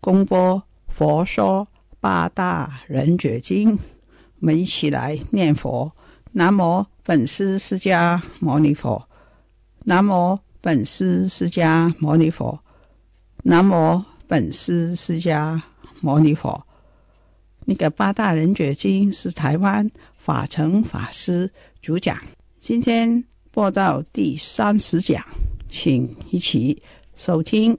公播佛说八大人觉经，我们一起来念佛。南无本师释迦牟尼佛，南无本师释迦牟尼佛，南无本师释迦牟尼佛。那个八大人觉经是台湾法成法师主讲，今天播到第三十讲，请一起收听。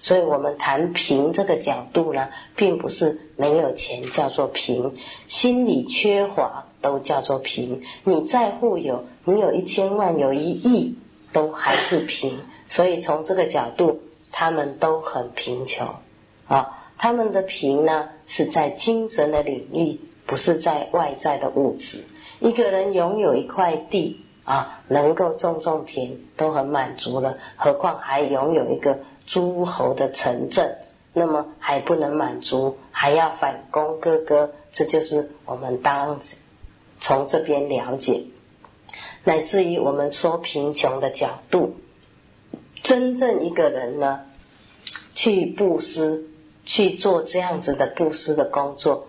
所以我们谈贫这个角度呢，并不是没有钱叫做贫，心理缺乏都叫做贫。你再富有，你有一千万、有一亿，都还是贫。所以从这个角度，他们都很贫穷啊。他们的贫呢，是在精神的领域，不是在外在的物质。一个人拥有一块地啊，能够种种田，都很满足了，何况还拥有一个。诸侯的城镇，那么还不能满足，还要反攻哥哥，这就是我们当从这边了解，乃至于我们说贫穷的角度，真正一个人呢，去布施，去做这样子的布施的工作，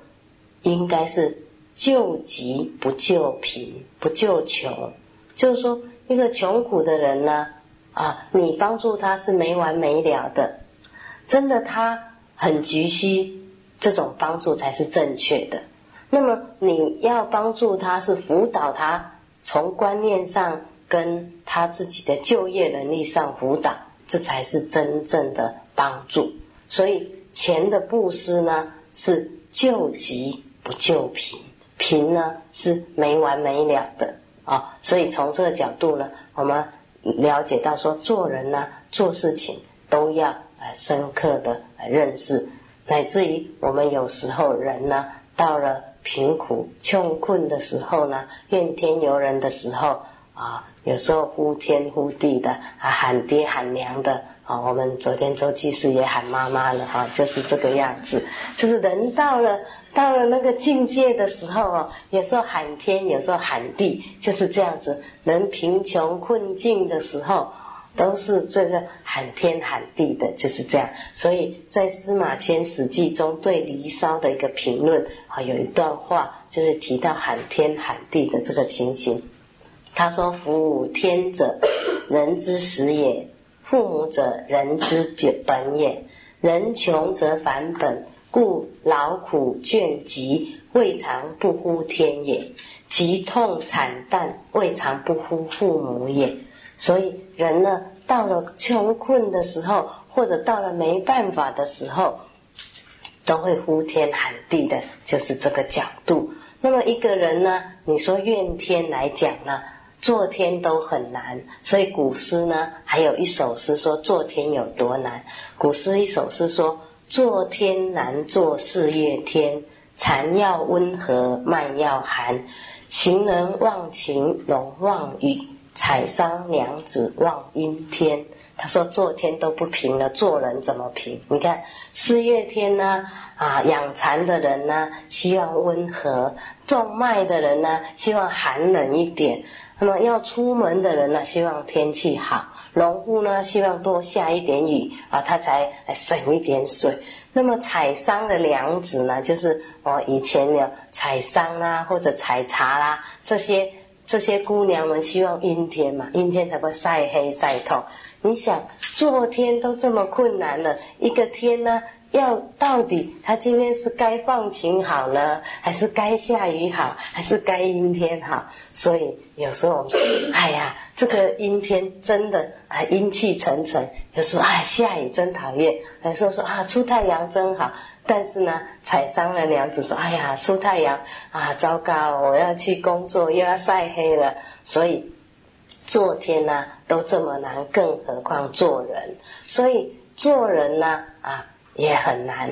应该是救急不救贫，不救穷，就是说一个穷苦的人呢。啊，你帮助他是没完没了的，真的他很急需这种帮助才是正确的。那么你要帮助他是辅导他从观念上跟他自己的就业能力上辅导，这才是真正的帮助。所以钱的布施呢是救急不救贫，贫呢是没完没了的啊。所以从这个角度呢，我们。了解到说做人呢，做事情都要呃深刻的认识，乃至于我们有时候人呢，到了贫苦穷困的时候呢，怨天尤人的时候啊，有时候呼天呼地的，喊爹喊娘的啊，我们昨天周居士也喊妈妈了哈，就是这个样子，就是人到了。到了那个境界的时候哦，有时候喊天，有时候喊地，就是这样子。人贫穷困境的时候，都是这个喊天喊地的，就是这样。所以在司马迁《史记》中对《离骚》的一个评论啊，有一段话就是提到喊天喊地的这个情形。他說：“夫天者，人之始也；父母者，人之本也。人穷则反本。”故劳苦倦疾，未尝不呼天也；疾痛惨淡，未尝不呼父母也。所以人呢，到了穷困的时候，或者到了没办法的时候，都会呼天喊地的，就是这个角度。那么一个人呢，你说怨天来讲呢，做天都很难。所以古诗呢，还有一首诗说做天有多难。古诗一首詩說。做天难坐四月天，蟬要温和，麥要寒。行人忘晴龍忘雨，采桑娘子望阴天。他说做天都不平了，做人怎么平？你看四月天呢？啊，养蚕的人呢，希望温和；种麦的人呢，希望寒冷一点。那么要出门的人呢，希望天气好。农户呢，希望多下一点雨啊，他才省一点水。那么采桑的娘子呢，就是哦，以前有采桑啦，或者采茶啦、这，些这些姑娘们希望阴天嘛，阴天才会晒黑晒透。你想，做天都这么困难了，一个天呢，要到底他今天是该放晴好呢，还是该下雨好，还是该阴天好？所以有时候我们说，哎呀，这个阴天真的啊阴气沉沉；有时候啊下雨真讨厌；有时候说啊出太阳真好。但是呢，采桑的娘子说，哎呀出太阳啊糟糕，我要去工作又要晒黑了。所以做天呢都这么难，更何况做人？所以做人呢啊。也很难。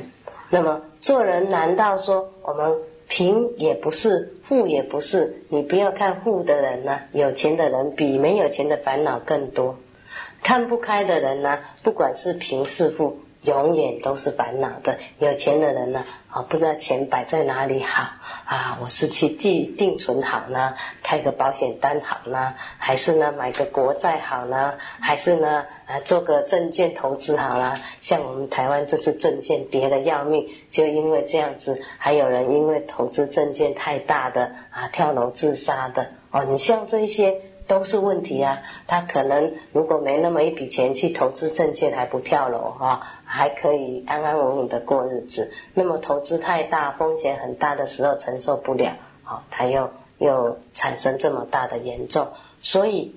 那么做人，难道说我们贫也不是，富也不是？你不要看富的人呢，有钱的人比没有钱的烦恼更多。看不开的人呢，不管是贫是富。永远都是烦恼的。有钱的人呢，啊，不知道钱摆在哪里好啊？我是去记定存好呢，开个保险单好呢，还是呢买个国债好呢？还是呢啊做个证券投资好呢？像我们台湾这次证券跌的要命，就因为这样子，还有人因为投资证券太大的啊跳楼自杀的哦。你像这些。都是问题啊！他可能如果没那么一笔钱去投资证券，还不跳楼哈，还可以安安稳稳的过日子。那么投资太大，风险很大的时候承受不了，好，他又又产生这么大的严重。所以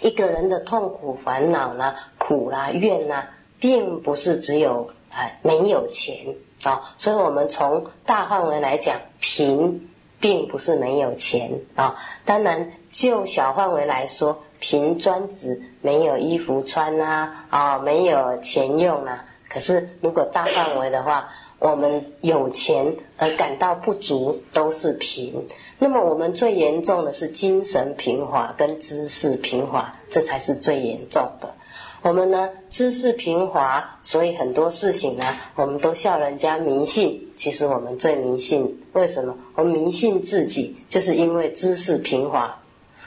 一个人的痛苦、烦恼呢，苦啦、怨啦，并不是只有啊没有钱啊。所以我们从大范围来讲，贫。并不是没有钱啊，当然就小范围来说，贫专指没有衣服穿啊，啊没有钱用啊。可是如果大范围的话，我们有钱而感到不足都是贫。那么我们最严重的是精神贫乏跟知识贫乏，这才是最严重的。我们呢，知识贫乏，所以很多事情呢，我们都笑人家迷信。其实我们最迷信，为什么？我们迷信自己，就是因为知识贫乏。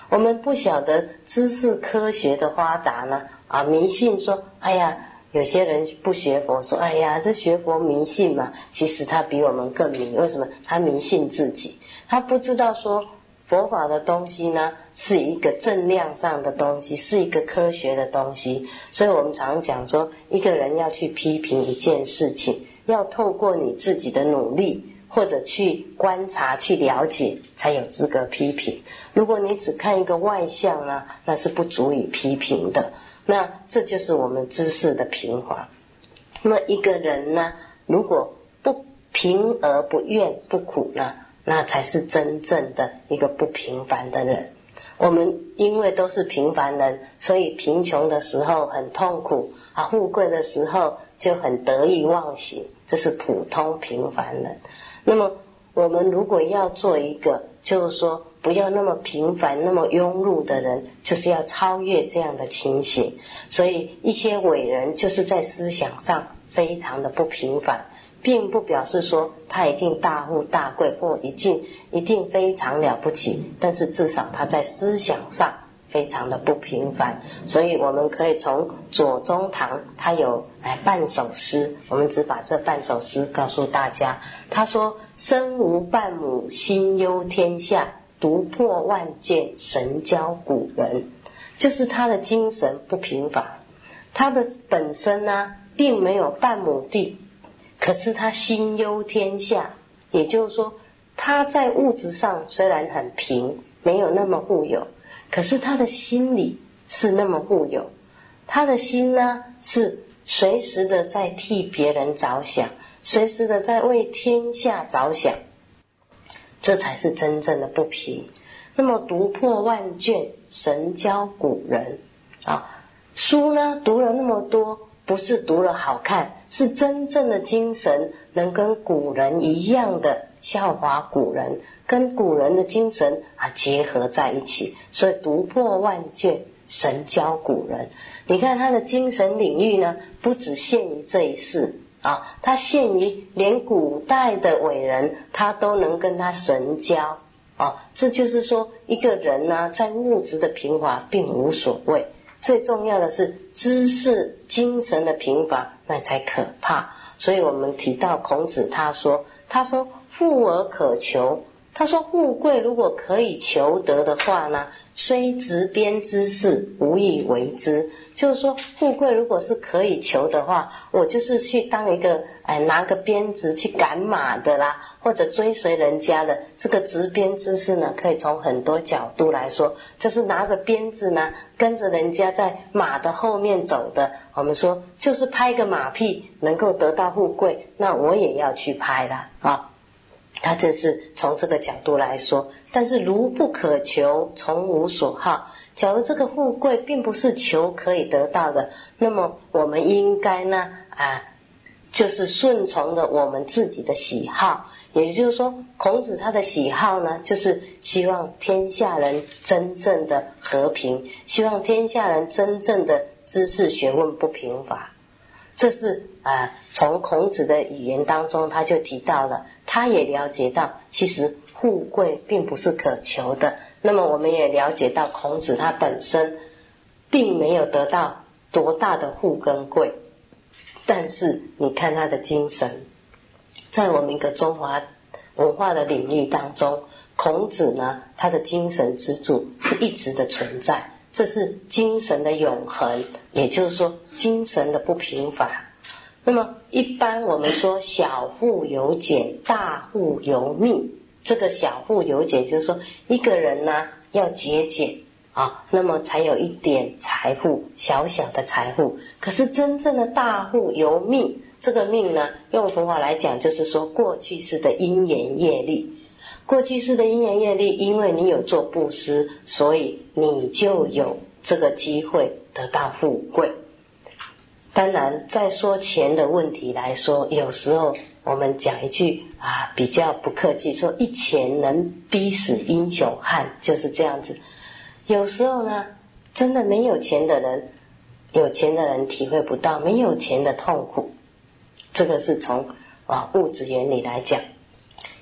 我们不晓得知识科学的发达呢，啊，迷信说，哎呀，有些人不学佛，说，哎呀，这学佛迷信嘛。其实他比我们更迷，为什么？他迷信自己，他不知道说。佛法的东西呢，是一个正量上的东西，是一个科学的东西。所以我们常讲说，一个人要去批评一件事情，要透过你自己的努力，或者去观察、去了解，才有资格批评。如果你只看一个外相呢，那是不足以批评的。那这就是我们知识的平滑。那一个人呢，如果不平而不怨不苦呢？那才是真正的一个不平凡的人。我们因为都是平凡人，所以贫穷的时候很痛苦啊，富贵的时候就很得意忘形，这是普通平凡人。那么我们如果要做一个，就是说不要那么平凡、那么庸碌的人，就是要超越这样的情形。所以一些伟人就是在思想上非常的不平凡。并不表示说他一定大富大贵或一定一定非常了不起，但是至少他在思想上非常的不平凡。所以我们可以从左宗棠他有哎半首诗，我们只把这半首诗告诉大家。他说：“身无半亩，心忧天下；独破万卷，神交古人。”就是他的精神不平凡，他的本身呢，并没有半亩地。可是他心忧天下，也就是说，他在物质上虽然很贫，没有那么富有，可是他的心里是那么富有。他的心呢，是随时的在替别人着想，随时的在为天下着想，这才是真正的不贫。那么读破万卷，神交古人啊，书呢读了那么多。不是读了好看，是真正的精神能跟古人一样的效法古人，跟古人的精神啊结合在一起。所以读破万卷，神教古人。你看他的精神领域呢，不只限于这一世啊，他限于连古代的伟人，他都能跟他神交啊。这就是说，一个人呢，在物质的平滑并无所谓。最重要的是知识精神的平凡，那才可怕。所以我们提到孔子，他说：“他说富而可求，他说：“富贵如果可以求得的话呢，虽执鞭之事，无以为之。就是说，富贵如果是可以求的话，我就是去当一个哎，拿个鞭子去赶马的啦，或者追随人家的。这个执鞭之事呢，可以从很多角度来说，就是拿着鞭子呢，跟着人家在马的后面走的。我们说，就是拍个马屁能够得到富贵，那我也要去拍了啊。”他这是从这个角度来说，但是如不可求，从无所好。假如这个富贵并不是求可以得到的，那么我们应该呢啊，就是顺从的我们自己的喜好。也就是说，孔子他的喜好呢，就是希望天下人真正的和平，希望天下人真正的知识学问不贫乏。这是啊，从孔子的语言当中，他就提到了，他也了解到，其实富贵并不是可求的。那么，我们也了解到，孔子他本身并没有得到多大的富跟贵，但是你看他的精神，在我们一个中华文化的领域当中，孔子呢，他的精神支柱是一直的存在。这是精神的永恒，也就是说，精神的不平凡。那么，一般我们说小富由俭，大富由命。这个小富由俭，就是说一个人呢要节俭啊，那么才有一点财富，小小的财富。可是真正的大富由命，这个命呢，用佛法来讲，就是说过去式的因缘业力。过去式的因缘业力，因为你有做布施，所以你就有这个机会得到富贵。当然，在说钱的问题来说，有时候我们讲一句啊，比较不客气，说一钱能逼死英雄汉，就是这样子。有时候呢，真的没有钱的人，有钱的人体会不到没有钱的痛苦。这个是从啊物质原理来讲。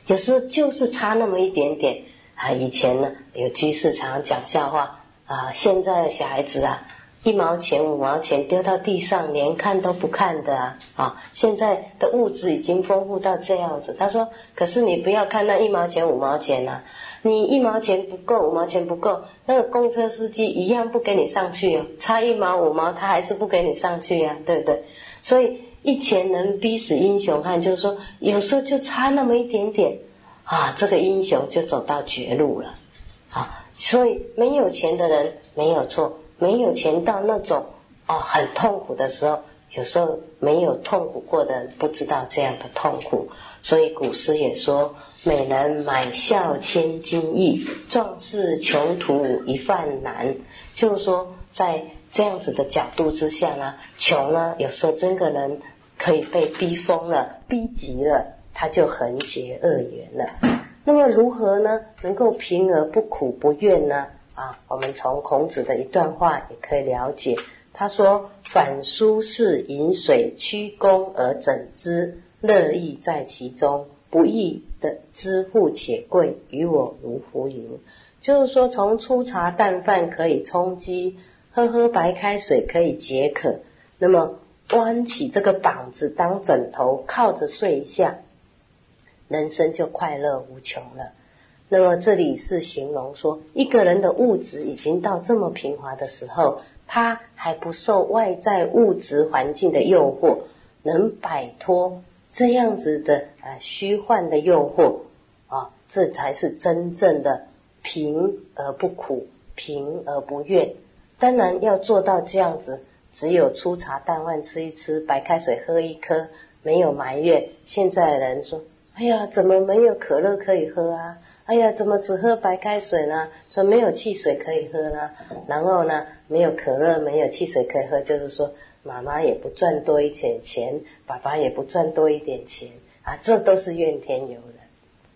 有时候就是差那么一点点啊！以前呢，有居士常常讲笑话啊，现在的小孩子啊，一毛钱、五毛钱丢到地上，连看都不看的啊！啊，现在的物质已经丰富到这样子。他说：“可是你不要看那一毛钱、五毛钱呐，你一毛钱不够，五毛钱不够，那个公车司机一样不给你上去哦，差一毛五毛，他还是不给你上去呀，对不对？所以。”一钱能逼死英雄汉，就是说，有时候就差那么一点点，啊，这个英雄就走到绝路了，啊，所以没有钱的人没有错，没有钱到那种哦很痛苦的时候，有时候没有痛苦过的人不知道这样的痛苦，所以古诗也说：“美人买笑千金易，壮士穷途一饭难。”就是说，在这样子的角度之下呢，穷呢，有时候真个人。可以被逼疯了、逼急了，他就横结恶缘了。那么如何呢？能够平而不苦不怨呢？啊，我们从孔子的一段话也可以了解。他说：“反书是饮水曲肱而枕之，乐亦在其中。不义的知富且贵，与我如浮云。”就是说，从粗茶淡饭可以充饥，喝喝白开水可以解渴。那么。弯起这个膀子当枕头，靠着睡一下，人生就快乐无穷了。那么这里是形容说，一个人的物质已经到这么平滑的时候，他还不受外在物质环境的诱惑，能摆脱这样子的呃虚幻的诱惑啊，这才是真正的平而不苦，平而不怨。当然要做到这样子。只有粗茶淡饭吃一吃，白开水喝一颗，没有埋怨。现在的人说：“哎呀，怎么没有可乐可以喝啊？哎呀，怎么只喝白开水呢？说没有汽水可以喝呢？然后呢，没有可乐，没有汽水可以喝，就是说妈妈也不赚多一点钱，爸爸也不赚多一点钱啊，这都是怨天尤人。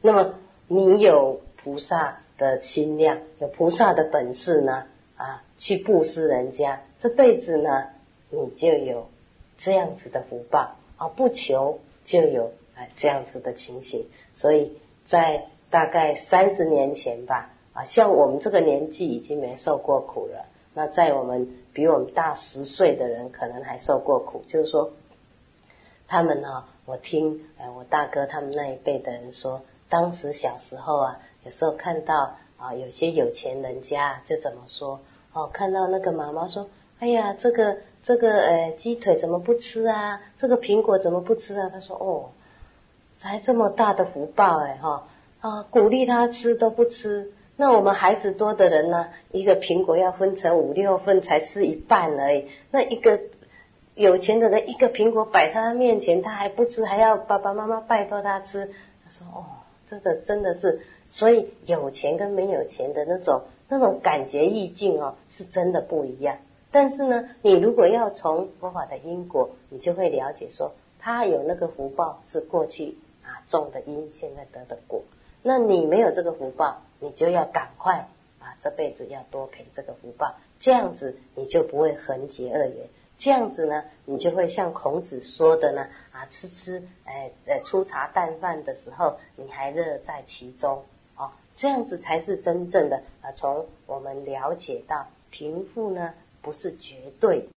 那么你有菩萨的心量，有菩萨的本事呢？啊，去布施人家。”这辈子呢，你就有这样子的福报啊！不求就有啊这样子的情形。所以在大概三十年前吧，啊，像我们这个年纪已经没受过苦了。那在我们比我们大十岁的人，可能还受过苦。就是说，他们呢，我听哎，我大哥他们那一辈的人说，当时小时候啊，有时候看到啊，有些有钱人家就怎么说哦，看到那个妈妈说：“哎呀，这个这个呃鸡腿怎么不吃啊？这个苹果怎么不吃啊？”他说：“哦，才这么大的福报哎哈啊，鼓励他吃都不吃。那我们孩子多的人呢，一个苹果要分成五六份才吃一半而已。那一个有钱的人，一个苹果摆在他面前，他还不吃，还要爸爸妈妈拜托他吃。他说：哦。”这个真的是，所以有钱跟没有钱的那种那种感觉意境哦，是真的不一样。但是呢，你如果要从佛法的因果，你就会了解说，他有那个福报是过去啊种的因，现在得的果。那你没有这个福报，你就要赶快啊这辈子要多赔这个福报，这样子你就不会横结恶缘。这样子呢，你就会像孔子说的呢，啊，吃吃，哎，呃，粗茶淡饭的时候，你还乐在其中，哦，这样子才是真正的啊。从我们了解到贫富呢，不是绝对，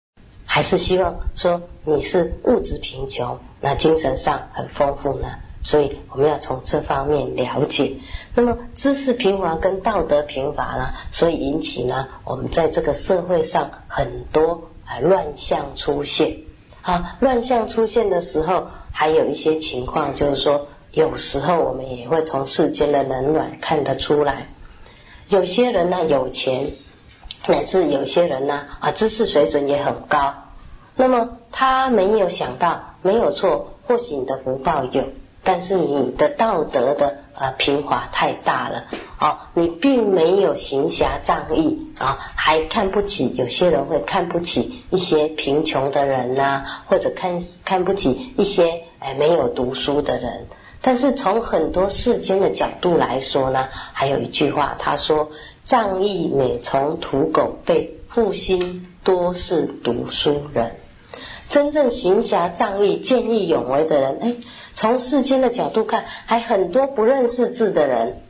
还是希望说你是物质贫穷，那精神上很丰富呢。所以我们要从这方面了解。那么知识贫乏跟道德贫乏呢，所以引起呢，我们在这个社会上很多。啊，乱象出现，啊，乱象出现的时候，还有一些情况，就是说，有时候我们也会从世间的冷暖看得出来。有些人呢有钱，乃至有些人呢啊知识水准也很高，那么他没有想到，没有错，或许你的福报有。但是你的道德的呃平滑太大了哦，你并没有行侠仗义啊，还看不起有些人会看不起一些贫穷的人呐，或者看看不起一些哎没有读书的人。但是从很多世间的角度来说呢，还有一句话，他说：“仗义每从屠狗辈，负心多是读书人。”真正行侠仗义、见义勇为的人，哎。从世间的角度看，还很多不认识字的人，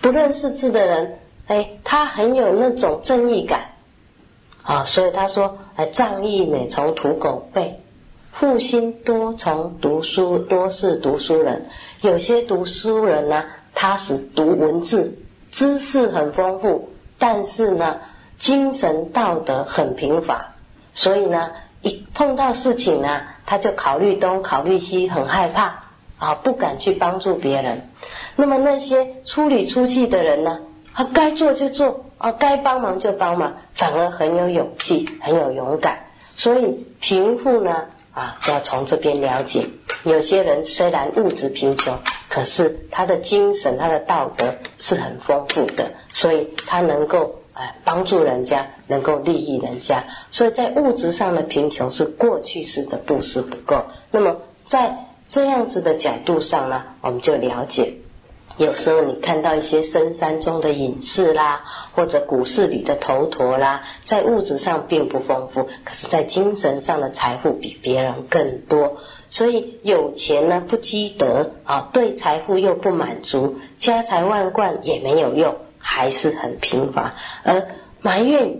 不认识字的人，哎，他很有那种正义感，啊，所以他说，哎，仗义每从土狗辈，负心多从读书，多是读书人。有些读书人呢，他是读文字，知识很丰富，但是呢，精神道德很贫乏，所以呢。一碰到事情呢，他就考虑东考虑西，很害怕啊，不敢去帮助别人。那么那些粗里粗气的人呢，他该做就做啊，该帮忙就帮忙，反而很有勇气，很有勇敢。所以贫富呢，啊，要从这边了解。有些人虽然物质贫穷，可是他的精神、他的道德是很丰富的，所以他能够。帮助人家，能够利益人家，所以在物质上的贫穷是过去式的布施不够。那么在这样子的角度上呢，我们就了解，有时候你看到一些深山中的隐士啦，或者股市里的头陀啦，在物质上并不丰富，可是在精神上的财富比别人更多。所以有钱呢不积德啊，对财富又不满足，家财万贯也没有用。还是很贫乏，而埋怨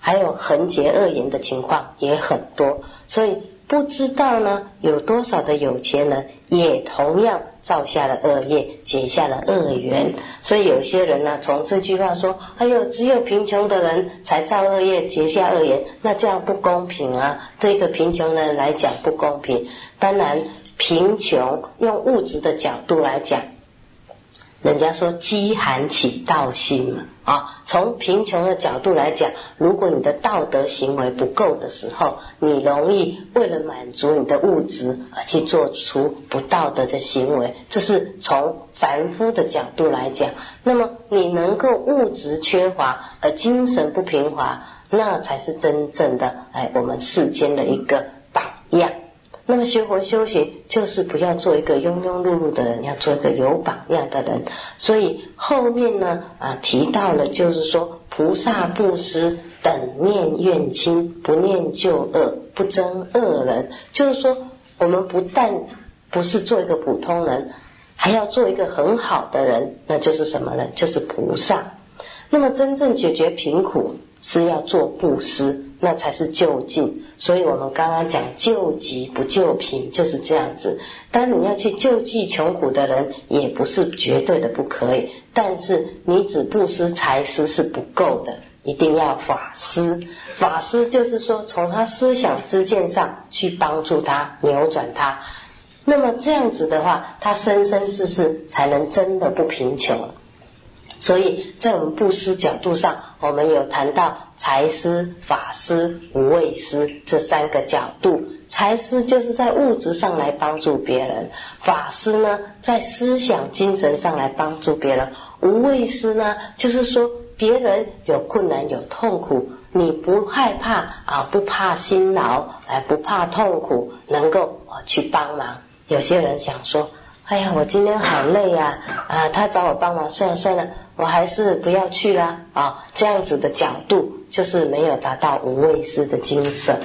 还有横结恶缘的情况也很多，所以不知道呢有多少的有钱人也同样造下了恶业，结下了恶缘。所以有些人呢，从这句话说：“哎呦，只有贫穷的人才造恶业，结下恶缘，那这样不公平啊！对一个贫穷人来讲不公平。当然，贫穷用物质的角度来讲。”人家说饥寒起盗心嘛，啊，从贫穷的角度来讲，如果你的道德行为不够的时候，你容易为了满足你的物质而去做出不道德的行为，这是从凡夫的角度来讲。那么你能够物质缺乏而精神不平滑，那才是真正的哎，我们世间的一个榜样。那么学佛修行，就是不要做一个庸庸碌碌的人，要做一个有榜样的人。所以后面呢，啊提到了，就是说菩萨布施等念愿亲，不念旧恶，不憎恶人。就是说，我们不但不是做一个普通人，还要做一个很好的人，那就是什么呢？就是菩萨。那么真正解决贫苦，是要做布施。那才是就近。所以我们刚刚讲救急不救贫就是这样子。当你要去救济穷苦的人，也不是绝对的不可以，但是你只布施财施是不够的，一定要法施。法施就是说从他思想知见上去帮助他扭转他。那么这样子的话，他生生世世才能真的不贫穷。所以在我们布施角度上，我们有谈到财施、法施、无畏施这三个角度。财施就是在物质上来帮助别人，法施呢在思想精神上来帮助别人，无畏施呢就是说别人有困难有痛苦，你不害怕啊，不怕辛劳，哎，不怕痛苦，能够啊去帮忙。有些人想说。哎呀，我今天好累呀！啊，他找我帮忙，算了算了，我还是不要去啦。啊，这样子的角度就是没有达到无畏师的精神。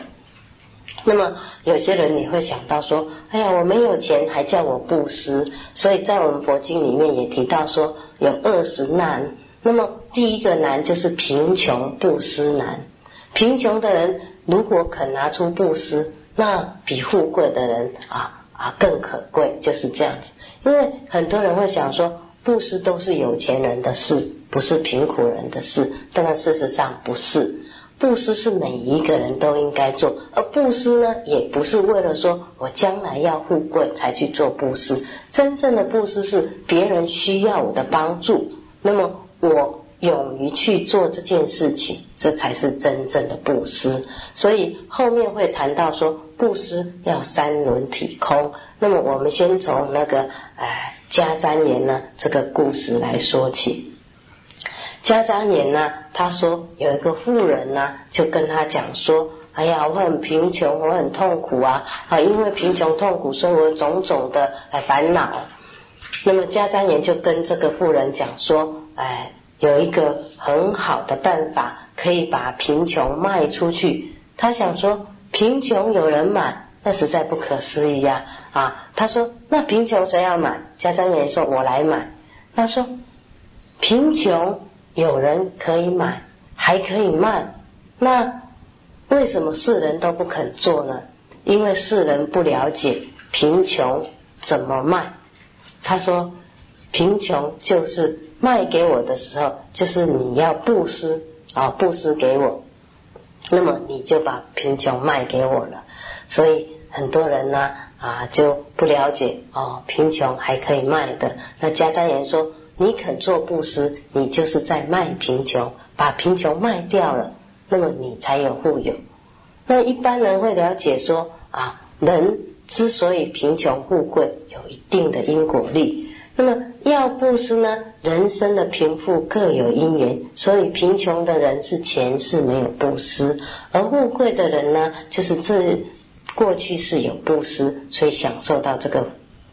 那么有些人你会想到说，哎呀，我没有钱，还叫我布施。所以在我们佛经里面也提到说，有二十难。那么第一个难就是贫穷布施难。贫穷的人如果肯拿出布施，那比富贵的人啊。啊，更可贵就是这样子，因为很多人会想说，布施都是有钱人的事，不是贫苦人的事。但事实上不是，布施是每一个人都应该做，而布施呢，也不是为了说我将来要富贵才去做布施。真正的布施是别人需要我的帮助，那么我勇于去做这件事情，这才是真正的布施。所以后面会谈到说。布施要三轮体空，那么我们先从那个哎迦旃延呢这个故事来说起。迦旃延呢，他说有一个富人呢，就跟他讲说：“哎呀，我很贫穷，我很痛苦啊！啊，因为贫穷痛苦，所以我种种的来烦恼。”那么迦旃延就跟这个富人讲说：“哎，有一个很好的办法，可以把贫穷卖出去。”他想说。贫穷有人买，那实在不可思议呀！啊，他说：“那贫穷谁要买？”加山爷说：“我来买。”他说：“贫穷有人可以买，还可以卖，那为什么世人都不肯做呢？因为世人不了解贫穷怎么卖。”他说：“贫穷就是卖给我的时候，就是你要布施啊，布施给我。”那么你就把贫穷卖给我了，所以很多人呢啊就不了解哦，贫穷还可以卖的。那家瞻言说，你肯做布施，你就是在卖贫穷，把贫穷卖掉了，那么你才有富有。那一般人会了解说啊，人之所以贫穷富贵，有一定的因果力。那么要布施呢？人生的贫富各有因缘，所以贫穷的人是前世没有布施，而富贵的人呢，就是这过去是有布施，所以享受到这个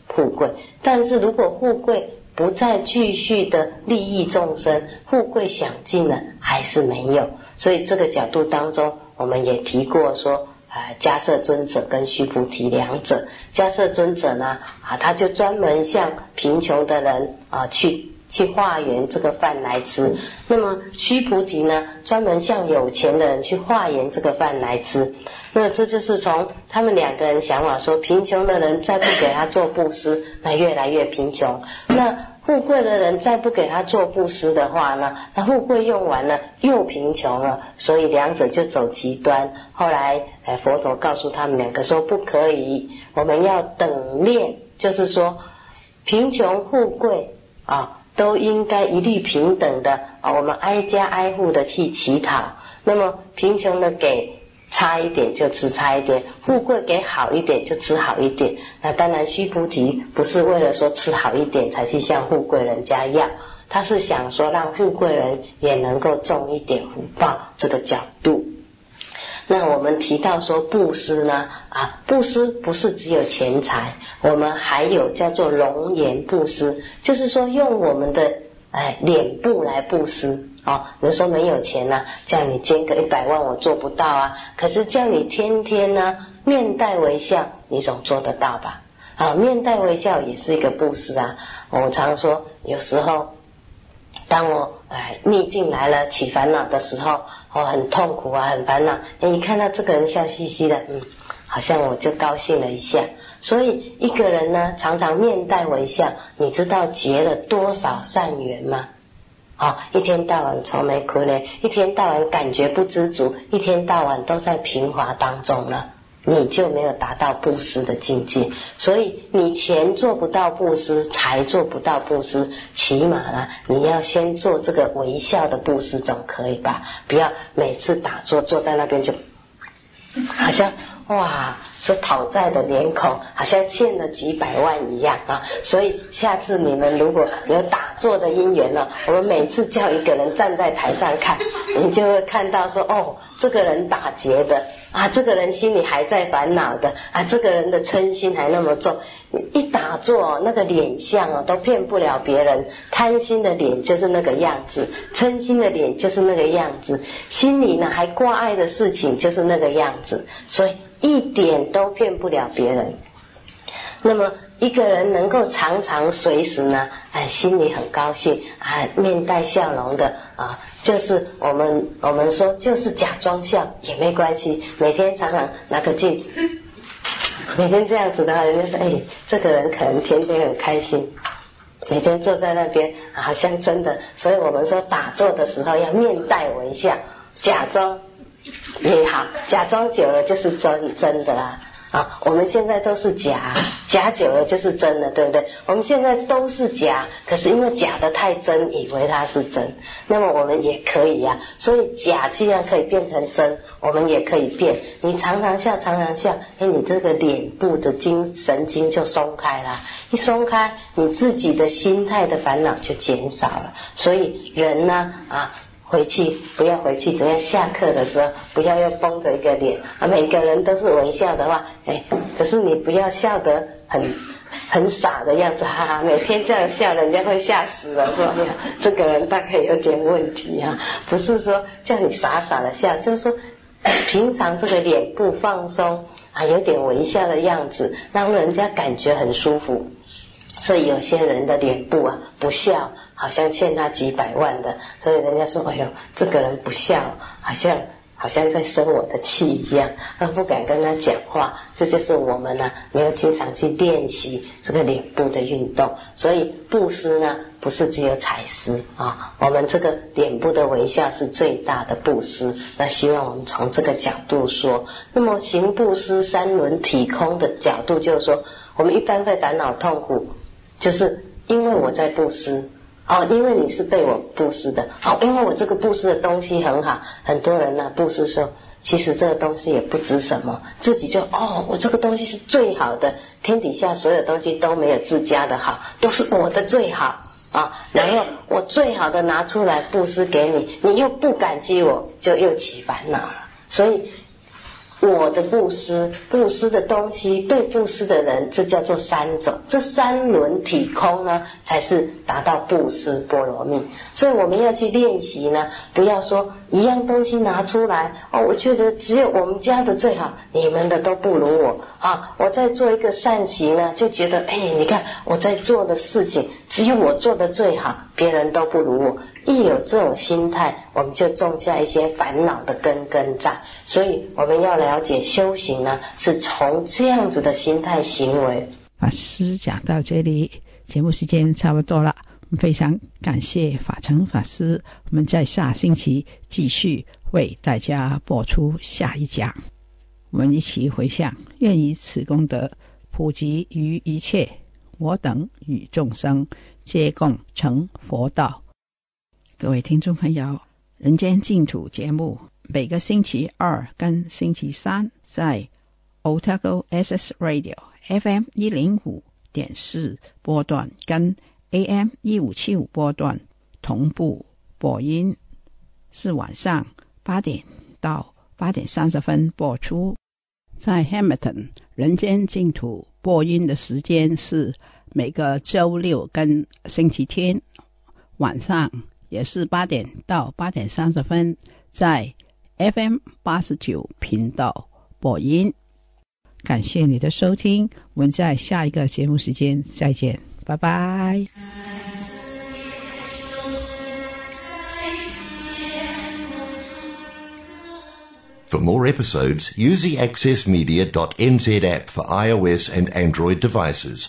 富贵。但是如果富贵不再继续的利益众生，富贵享尽了还是没有。所以这个角度当中，我们也提过说。啊，迦摄尊者跟须菩提两者，迦摄尊者呢，啊，他就专门向贫穷的人啊去去化缘这个饭来吃。那么须菩提呢，专门向有钱的人去化缘这个饭来吃。那这就是从他们两个人想法说，贫穷的人再不给他做布施，那越来越贫穷。那富贵的人再不给他做布施的话呢，那富贵用完了又贫穷了，所以两者就走极端。后来，哎，佛陀告诉他们两个说不可以，我们要等练，就是说，贫穷富贵啊，都应该一律平等的啊，我们挨家挨户的去乞讨。那么贫穷的给。差一点就吃差一点，富贵给好一点就吃好一点。那当然，须菩提不是为了说吃好一点才去向富贵人家要，他是想说让富贵人也能够种一点福报这个角度。那我们提到说布施呢，啊，布施不是只有钱财，我们还有叫做容颜布施，就是说用我们的哎脸部来布施。哦，比如说没有钱呢，叫你捐个一百万，我做不到啊。可是叫你天天呢面带微笑，你总做得到吧？啊，面带微笑也是一个布施啊。我常说，有时候当我哎逆境来了起烦恼的时候，哦很痛苦啊，很烦恼。你看到这个人笑嘻嘻的，嗯，好像我就高兴了一下。所以一个人呢，常常面带微笑，你知道结了多少善缘吗？啊，一天到晚愁眉苦脸，一天到晚感觉不知足，一天到晚都在平滑当中了，你就没有达到布施的境界。所以你钱做不到布施，财做不到布施，起码呢，你要先做这个微笑的布施，总可以吧？不要每次打坐坐在那边就，好像。哇，是讨债的脸孔，好像欠了几百万一样啊！所以下次你们如果有打坐的因缘呢，我们每次叫一个人站在台上看，你就会看到说，哦，这个人打劫的啊，这个人心里还在烦恼的啊，这个人的嗔心还那么重。一打坐，那个脸相哦，都骗不了别人。贪心的脸就是那个样子，嗔心的脸就是那个样子，心里呢还挂碍的事情就是那个样子，所以。一点都骗不了别人。那么一个人能够常常随时呢，哎，心里很高兴啊，面带笑容的啊，就是我们我们说就是假装笑也没关系。每天常常拿个镜子，每天这样子的话，人家说哎，这个人可能天天很开心，每天坐在那边好像真的。所以我们说打坐的时候要面带微笑，假装。也好，假装久了就是真真的啦。啊，我们现在都是假，假久了就是真的，对不对？我们现在都是假，可是因为假的太真，以为它是真。那么我们也可以呀。所以假既然可以变成真，我们也可以变。你常常笑，常常笑，哎，你这个脸部的精神经就松开了。一松开，你自己的心态的烦恼就减少了。所以人呢，啊。回去不要回去，等下下课的时候不要又绷着一个脸啊！每个人都是微笑的话，哎，可是你不要笑得很很傻的样子，哈哈！每天这样笑，人家会吓死了，说呀，这个人大概有点问题啊！不是说叫你傻傻的笑，就是说平常这个脸部放松啊，有点微笑的样子，让人家感觉很舒服。所以有些人的脸部啊不笑，好像欠他几百万的，所以人家说：“哎呦，这个人不笑，好像好像在生我的气一样，而不敢跟他讲话。”这就是我们呢没有经常去练习这个脸部的运动。所以布施呢不是只有采施啊，我们这个脸部的微笑是最大的布施。那希望我们从这个角度说，那么行布施三轮体空的角度，就是说我们一般会烦恼痛苦。就是因为我在布施。哦，因为你是被我布施的。哦，因为我这个布施的东西很好，很多人呢布施说，其实这个东西也不值什么，自己就哦，我这个东西是最好的，天底下所有东西都没有自家的好，都是我的最好。啊，然后我最好的拿出来布施给你，你又不感激我，就又起烦恼了，所以。我的布施，布施的东西，被布施的人，这叫做三种。这三轮体空呢，才是达到布施波罗蜜。所以我们要去练习呢，不要说一样东西拿出来哦，我觉得只有我们家的最好，你们的都不如我啊。我在做一个善行呢，就觉得哎，你看我在做的事情，只有我做的最好，别人都不如我。一有这种心态，我们就种下一些烦恼的根根在。所以我们要了解修行呢，是从这样子的心态行为。法师讲到这里，节目时间差不多了，非常感谢法成法师。我们在下星期继续为大家播出下一讲。我们一起回向，愿以此功德普及于一切，我等与众生皆共成佛道。各位听众朋友，《人间净土》节目每个星期二跟星期三在 Otago SS Radio FM 一零五点四波段跟 AM 一五七五波段同步播音，是晚上八点到八点三十分播出。在 Hamilton，《人间净土》播音的时间是每个周六跟星期天晚上。也是八点到八点三十分，在 FM 八十九频道播音。感谢你的收听，我们在下一个节目时间再见，拜拜。For more episodes, use the AccessMedia.nz app for iOS and Android devices.